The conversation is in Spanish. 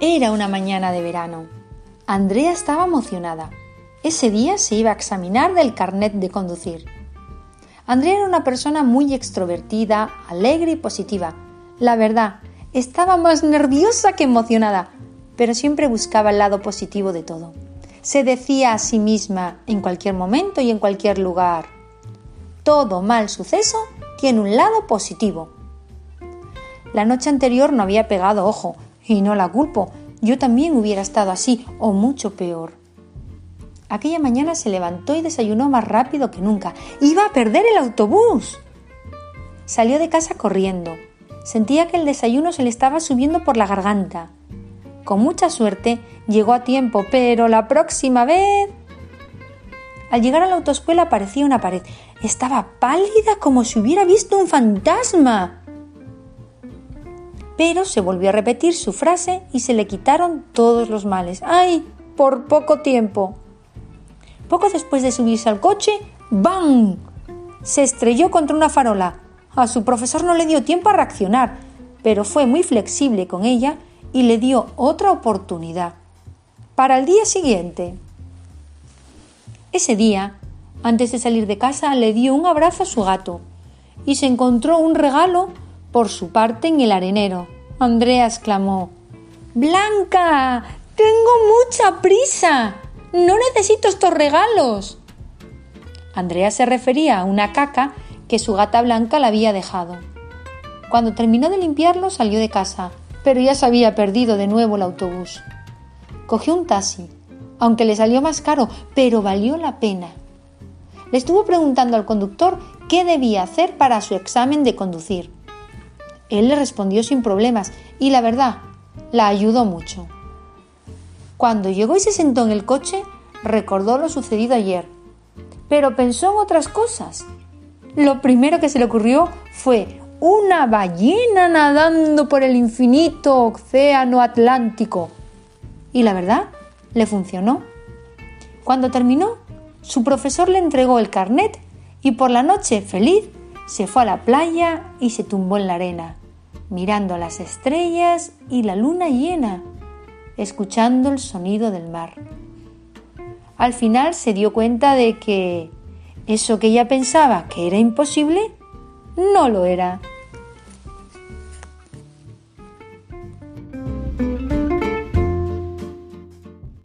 Era una mañana de verano. Andrea estaba emocionada. Ese día se iba a examinar del carnet de conducir. Andrea era una persona muy extrovertida, alegre y positiva. La verdad, estaba más nerviosa que emocionada, pero siempre buscaba el lado positivo de todo. Se decía a sí misma en cualquier momento y en cualquier lugar, todo mal suceso tiene un lado positivo. La noche anterior no había pegado ojo, y no la culpo, yo también hubiera estado así o mucho peor. Aquella mañana se levantó y desayunó más rápido que nunca. Iba a perder el autobús. Salió de casa corriendo. Sentía que el desayuno se le estaba subiendo por la garganta. Con mucha suerte llegó a tiempo, pero la próxima vez... Al llegar a la autoescuela aparecía una pared. Estaba pálida como si hubiera visto un fantasma. Pero se volvió a repetir su frase y se le quitaron todos los males. ¡Ay! Por poco tiempo. Poco después de subirse al coche, ¡bam! Se estrelló contra una farola. A su profesor no le dio tiempo a reaccionar, pero fue muy flexible con ella y le dio otra oportunidad. Para el día siguiente. Ese día, antes de salir de casa, le dio un abrazo a su gato y se encontró un regalo por su parte en el arenero. Andrea exclamó Blanca, tengo mucha prisa. No necesito estos regalos. Andrea se refería a una caca que su gata Blanca la había dejado. Cuando terminó de limpiarlo salió de casa, pero ya se había perdido de nuevo el autobús. Cogió un taxi, aunque le salió más caro, pero valió la pena. Le estuvo preguntando al conductor qué debía hacer para su examen de conducir. Él le respondió sin problemas y la verdad, la ayudó mucho. Cuando llegó y se sentó en el coche, recordó lo sucedido ayer, pero pensó en otras cosas. Lo primero que se le ocurrió fue una ballena nadando por el infinito océano Atlántico. Y la verdad, le funcionó. Cuando terminó, su profesor le entregó el carnet y por la noche, feliz, se fue a la playa y se tumbó en la arena, mirando las estrellas y la luna llena escuchando el sonido del mar. Al final se dio cuenta de que eso que ella pensaba que era imposible, no lo era.